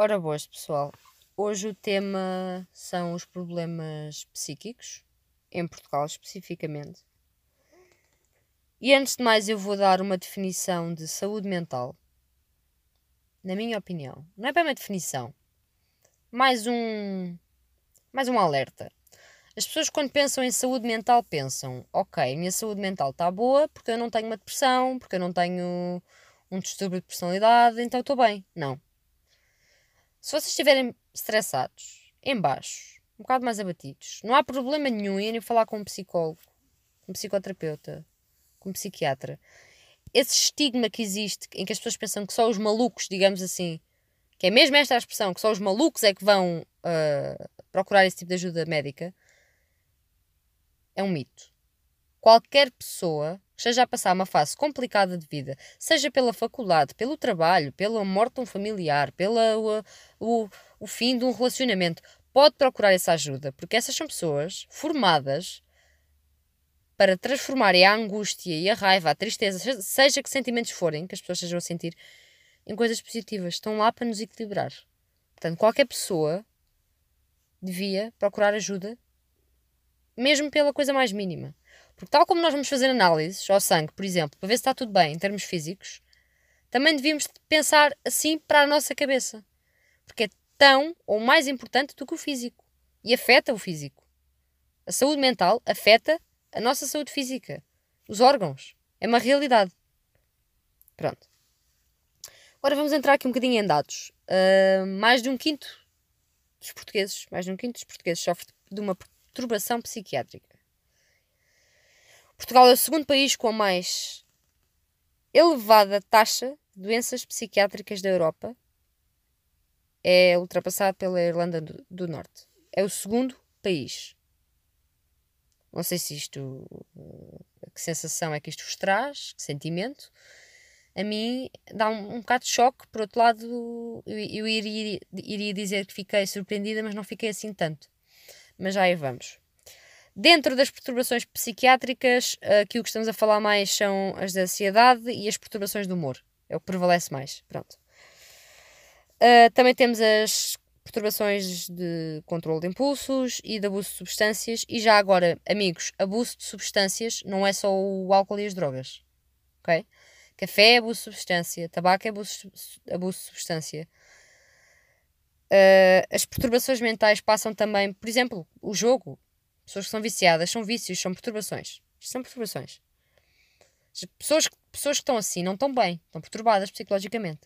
Ora boas, pessoal. Hoje o tema são os problemas psíquicos, em Portugal especificamente. E antes de mais, eu vou dar uma definição de saúde mental. Na minha opinião, não é bem uma definição, mais um mais um alerta. As pessoas quando pensam em saúde mental pensam, ok, a minha saúde mental está boa porque eu não tenho uma depressão, porque eu não tenho um distúrbio de personalidade, então estou bem. Não. Se vocês estiverem estressados, em baixo, um bocado mais abatidos, não há problema nenhum em irem falar com um psicólogo, com um psicoterapeuta, com um psiquiatra. Esse estigma que existe, em que as pessoas pensam que só os malucos, digamos assim, que é mesmo esta a expressão, que só os malucos é que vão uh, procurar esse tipo de ajuda médica, é um mito. Qualquer pessoa que esteja a passar uma fase complicada de vida, seja pela faculdade, pelo trabalho, pela morte de um familiar, pelo o, o, fim de um relacionamento, pode procurar essa ajuda, porque essas são pessoas formadas para transformarem a angústia e a raiva, a tristeza, seja que sentimentos forem que as pessoas estejam a sentir, em coisas positivas. Estão lá para nos equilibrar. Portanto, qualquer pessoa devia procurar ajuda mesmo pela coisa mais mínima. Porque, tal como nós vamos fazer análises ao sangue, por exemplo, para ver se está tudo bem em termos físicos, também devíamos pensar assim para a nossa cabeça. Porque é tão ou mais importante do que o físico. E afeta o físico. A saúde mental afeta a nossa saúde física. Os órgãos. É uma realidade. Pronto. Agora vamos entrar aqui um bocadinho em dados. Uh, mais de um quinto dos portugueses, mais de um quinto dos portugueses sofre de uma perturbação psiquiátrica. Portugal é o segundo país com a mais elevada taxa de doenças psiquiátricas da Europa. É ultrapassado pela Irlanda do, Norte. É o segundo país. Não sei se isto. Que sensação é que isto vos traz, que sentimento. A mim dá um, um bocado de choque. Por outro lado, eu, eu iria, iria dizer que fiquei surpreendida, mas não fiquei assim tanto mas já aí vamos. Dentro das perturbações psiquiátricas, aqui o que estamos a falar mais são as da ansiedade e as perturbações do humor. É o que prevalece mais. Pronto. Uh, também temos as perturbações de controle de impulsos e de abuso de substâncias. E já agora, amigos, abuso de substâncias não é só o álcool e as drogas. Ok? Café é abuso de substância, tabaco é abuso, abuso de substância, Uh, as perturbações mentais passam também, por exemplo, o jogo. Pessoas que são viciadas são vícios, são perturbações. São perturbações. As pessoas, pessoas que estão assim não estão bem, estão perturbadas psicologicamente.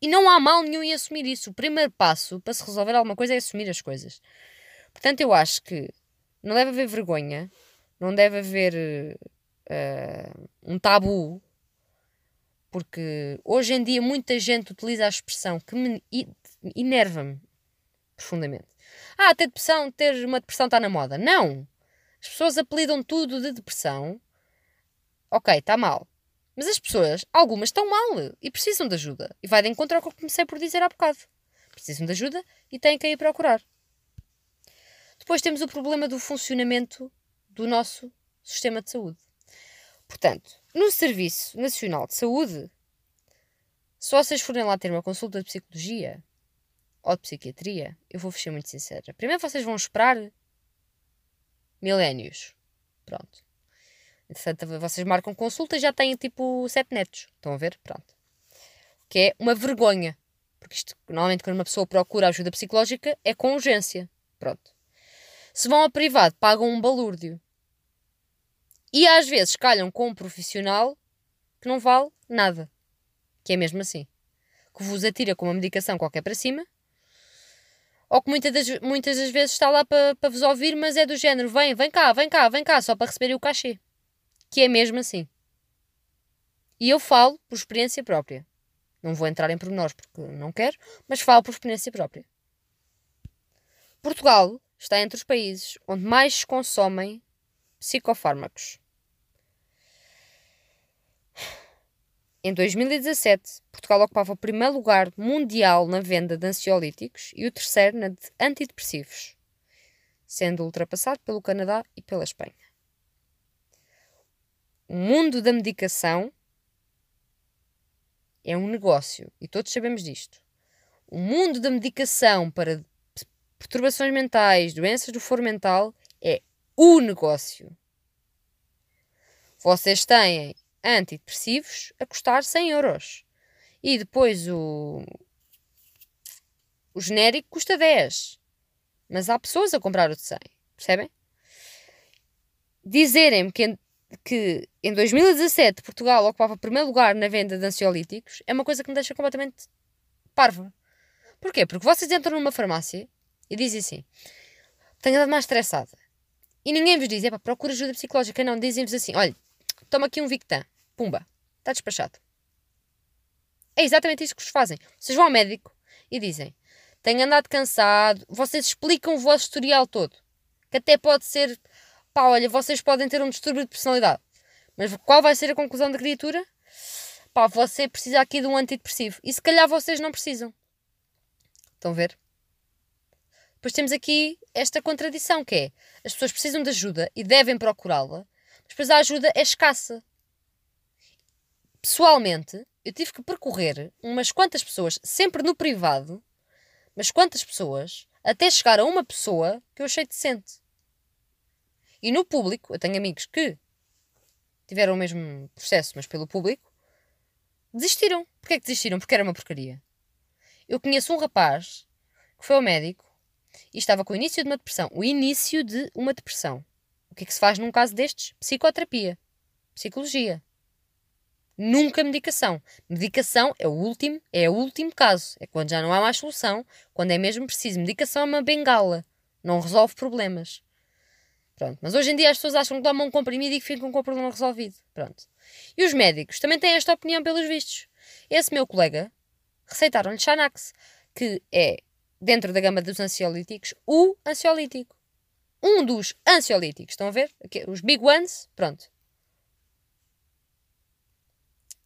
E não há mal nenhum em assumir isso. O primeiro passo para se resolver alguma coisa é assumir as coisas. Portanto, eu acho que não deve haver vergonha, não deve haver uh, um tabu porque hoje em dia muita gente utiliza a expressão que me enerva-me profundamente. Ah, ter depressão, ter uma depressão está na moda. Não! As pessoas apelidam tudo de depressão. Ok, está mal. Mas as pessoas, algumas estão mal e precisam de ajuda. E vai de encontro ao que eu comecei por dizer há bocado. Precisam de ajuda e têm que ir procurar. Depois temos o problema do funcionamento do nosso sistema de saúde. Portanto, no Serviço Nacional de Saúde, se vocês forem lá ter uma consulta de psicologia ou de psiquiatria, eu vou ser muito sincera. Primeiro vocês vão esperar milénios. Pronto. Entretanto, vocês marcam consulta e já têm tipo sete netos. Estão a ver? Pronto. Que é uma vergonha. Porque isto, normalmente, quando uma pessoa procura ajuda psicológica, é com urgência. Pronto. Se vão a privado, pagam um balúrdio. E às vezes calham com um profissional que não vale nada. Que é mesmo assim. Que vos atira com uma medicação qualquer para cima. Ou que muitas das, muitas das vezes está lá para pa vos ouvir, mas é do género: vem, vem cá, vem cá, vem cá, só para receberem o cachê. Que é mesmo assim. E eu falo por experiência própria. Não vou entrar em pormenores porque não quero, mas falo por experiência própria. Portugal está entre os países onde mais se consomem psicofármacos. Em 2017, Portugal ocupava o primeiro lugar mundial na venda de ansiolíticos e o terceiro na de antidepressivos, sendo ultrapassado pelo Canadá e pela Espanha. O mundo da medicação é um negócio e todos sabemos disto. o mundo da medicação para perturbações mentais, doenças do foro mental, é o negócio. Vocês têm antidepressivos a custar 100 euros. E depois o, o genérico custa 10. Mas há pessoas a comprar o de 100. Percebem? Dizerem-me que, que em 2017 Portugal ocupava primeiro lugar na venda de ansiolíticos é uma coisa que me deixa completamente parva. Porquê? Porque vocês entram numa farmácia e dizem assim: tenho andado mais estressada. E ninguém vos diz, é para procura ajuda psicológica. Não, dizem-vos assim: olha, toma aqui um Victan. Pumba, está despachado. É exatamente isso que vos fazem. Vocês vão ao médico e dizem: tenho andado cansado. Vocês explicam o vosso historial todo. Que até pode ser, pá, olha, vocês podem ter um distúrbio de personalidade. Mas qual vai ser a conclusão da criatura? Pá, você precisa aqui de um antidepressivo. E se calhar vocês não precisam. Estão a ver? Depois temos aqui esta contradição que é as pessoas precisam de ajuda e devem procurá-la, depois a ajuda é escassa. Pessoalmente, eu tive que percorrer umas quantas pessoas, sempre no privado, mas quantas pessoas, até chegar a uma pessoa que eu achei decente. E no público, eu tenho amigos que tiveram o mesmo processo, mas pelo público, desistiram. Porquê é que desistiram? Porque era uma porcaria. Eu conheço um rapaz que foi ao médico e estava com o início de uma depressão. O início de uma depressão. O que é que se faz num caso destes? Psicoterapia. Psicologia. Nunca medicação. Medicação é o último, é o último caso. É quando já não há mais solução, quando é mesmo preciso. Medicação é uma bengala. Não resolve problemas. Pronto. Mas hoje em dia as pessoas acham que tomam um comprimido e que ficam com o problema resolvido. Pronto. E os médicos também têm esta opinião pelos vistos. Esse meu colega receitaram-lhe Xanax, que é, dentro da gama dos ansiolíticos, o ansiolítico. Um dos ansiolíticos. Estão a ver? Os big ones. Pronto.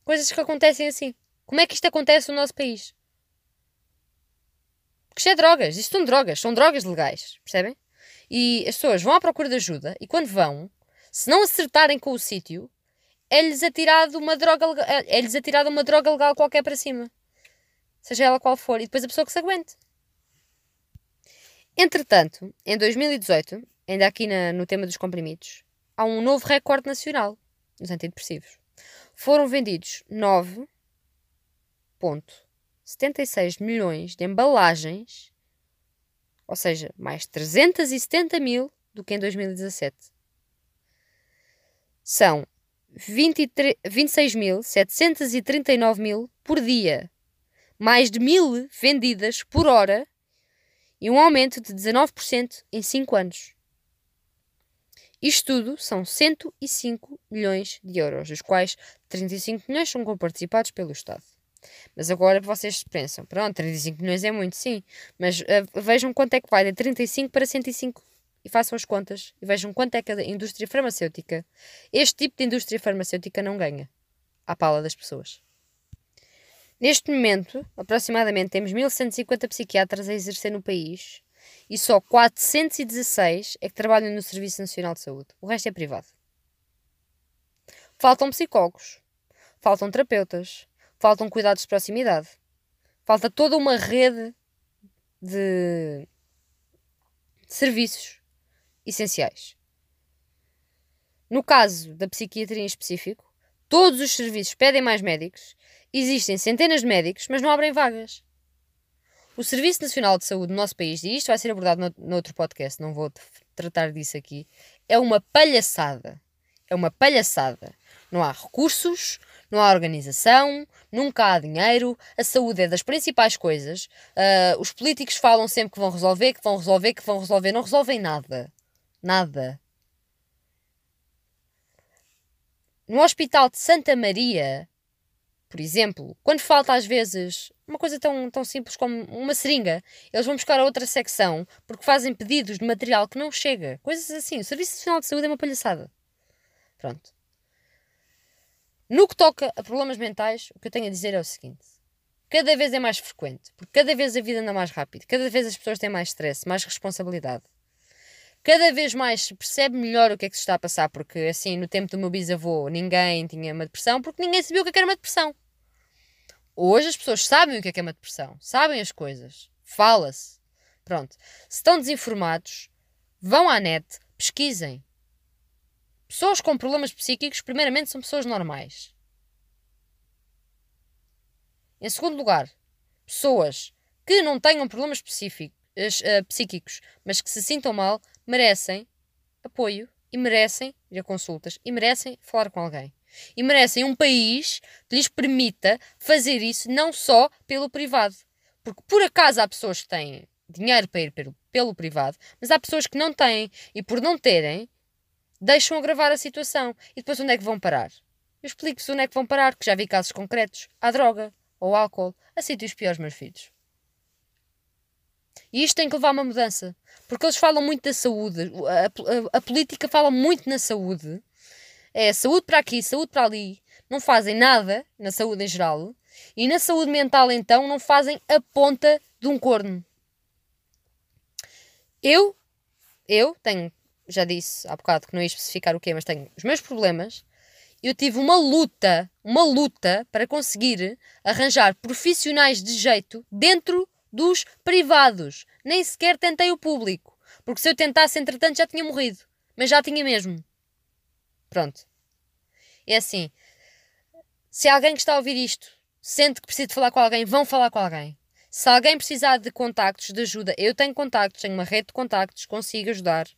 Coisas que acontecem assim. Como é que isto acontece no nosso país? Porque isto é drogas. Isto são drogas. São drogas legais. Percebem? E as pessoas vão à procura de ajuda e quando vão, se não acertarem com o sítio, é-lhes atirado uma droga é-lhes atirada uma droga legal qualquer para cima seja ela qual for, e depois a pessoa que se aguente. Entretanto, em 2018, ainda aqui na, no tema dos comprimidos, há um novo recorde nacional dos antidepressivos. Foram vendidos 9,76 milhões de embalagens, ou seja, mais 370 mil do que em 2017. São 26.739 mil por dia mais de mil vendidas por hora e um aumento de 19% em 5 anos. Isto tudo são 105 milhões de euros, dos quais 35 milhões são comparticipados pelo Estado. Mas agora vocês pensam, pronto, 35 milhões é muito, sim, mas uh, vejam quanto é que vai de 35 para 105 e façam as contas e vejam quanto é que a indústria farmacêutica, este tipo de indústria farmacêutica não ganha à pala das pessoas. Neste momento, aproximadamente, temos 1150 psiquiatras a exercer no país e só 416 é que trabalham no Serviço Nacional de Saúde. O resto é privado. Faltam psicólogos, faltam terapeutas, faltam cuidados de proximidade, falta toda uma rede de serviços essenciais. No caso da psiquiatria em específico, todos os serviços pedem mais médicos Existem centenas de médicos, mas não abrem vagas. O Serviço Nacional de Saúde no nosso país, e isto vai ser abordado no, no outro podcast, não vou tratar disso aqui, é uma palhaçada. É uma palhaçada. Não há recursos, não há organização, nunca há dinheiro, a saúde é das principais coisas. Uh, os políticos falam sempre que vão resolver, que vão resolver, que vão resolver, não resolvem nada. Nada. No Hospital de Santa Maria, por exemplo, quando falta às vezes uma coisa tão, tão simples como uma seringa, eles vão buscar a outra secção porque fazem pedidos de material que não chega. Coisas assim. O Serviço Nacional de Saúde é uma palhaçada. Pronto. No que toca a problemas mentais, o que eu tenho a dizer é o seguinte: cada vez é mais frequente, porque cada vez a vida anda mais rápido, cada vez as pessoas têm mais stress, mais responsabilidade. Cada vez mais se percebe melhor o que é que se está a passar, porque assim, no tempo do meu bisavô, ninguém tinha uma depressão, porque ninguém sabia o que é era uma depressão. Hoje as pessoas sabem o que é, que é uma depressão, sabem as coisas, fala-se. Pronto. Se estão desinformados, vão à net, pesquisem. Pessoas com problemas psíquicos, primeiramente, são pessoas normais. Em segundo lugar, pessoas que não tenham problemas uh, psíquicos, mas que se sintam mal, merecem apoio e merecem ir a consultas e merecem falar com alguém. E merecem um país que lhes permita fazer isso não só pelo privado. Porque por acaso há pessoas que têm dinheiro para ir pelo, pelo privado, mas há pessoas que não têm e por não terem deixam agravar a situação. E depois onde é que vão parar? Eu explico-vos onde é que vão parar, que já vi casos concretos. À droga ou álcool, a sítios piores, meus filhos. E isto tem que levar a uma mudança. Porque eles falam muito da saúde. A, a, a, política fala muito na saúde. É saúde para aqui, saúde para ali. Não fazem nada na saúde em geral. E na saúde mental, então, não fazem a ponta de um corno. Eu, eu tenho, já disse há bocado que não ia especificar o quê, mas tenho os meus problemas. Eu tive uma luta, uma luta para conseguir arranjar profissionais de jeito dentro dos privados. Nem sequer tentei o público. Porque se eu tentasse, entretanto, já tinha morrido. Mas já tinha mesmo. Pronto. É assim. Se alguém que está a ouvir isto sente que precisa de falar com alguém, vão falar com alguém. Se alguém precisar de contactos, de ajuda, eu tenho contactos, tenho uma rede de contactos, consigo ajudar.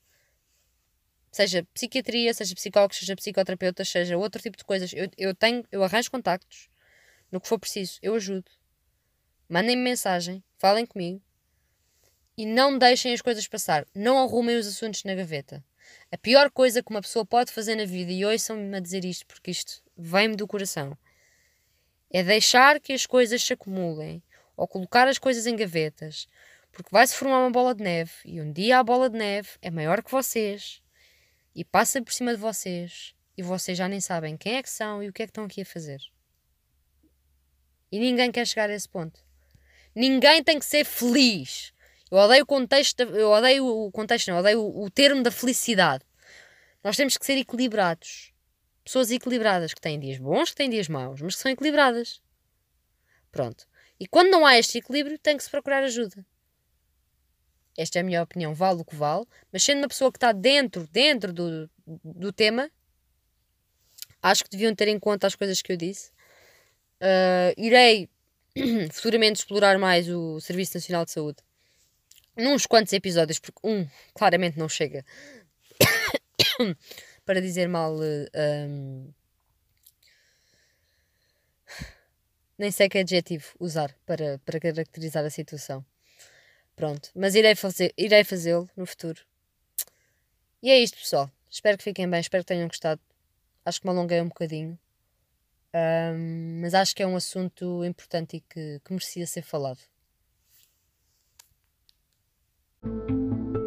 Seja psiquiatria, seja psicólogos, seja psicoterapeutas, seja outro tipo de coisas. Eu, eu tenho, eu arranjo contactos. No que for preciso, eu ajudo. Mandem-me mensagem, falem comigo e não deixem as coisas passar. Não arrumem os assuntos na gaveta. A pior coisa que uma pessoa pode fazer na vida, e ouçam-me a dizer isto porque isto vem-me do coração, é deixar que as coisas se acumulem ou colocar as coisas em gavetas, porque vai-se formar uma bola de neve e um dia a bola de neve é maior que vocês e passa por cima de vocês e vocês já nem sabem quem é que são e o que é que estão aqui a fazer. E ninguém quer chegar a esse ponto. Ninguém tem que ser feliz. Eu odeio o contexto, eu odeio o contexto, não, odeio o, o termo da felicidade. Nós temos que ser equilibrados. Pessoas equilibradas, que têm dias bons, que têm dias maus, mas que são equilibradas. Pronto. E quando não há este equilíbrio, tem que se procurar ajuda. Esta é a minha opinião, vale o que vale, mas sendo uma pessoa que está dentro, dentro do, do tema, acho que deviam ter em conta as coisas que eu disse. Uh, irei futuramente explorar mais o Serviço Nacional de Saúde nos quantos episódios, porque um claramente não chega para dizer mal. Um, nem sei que adjetivo usar para, para caracterizar a situação. Pronto, mas irei, fazer, irei fazê-lo no futuro. E é isto, pessoal. Espero que fiquem bem, espero que tenham gostado. Acho que me alonguei um bocadinho. Um, mas acho que é um assunto importante e que, que merecia ser falado. うん。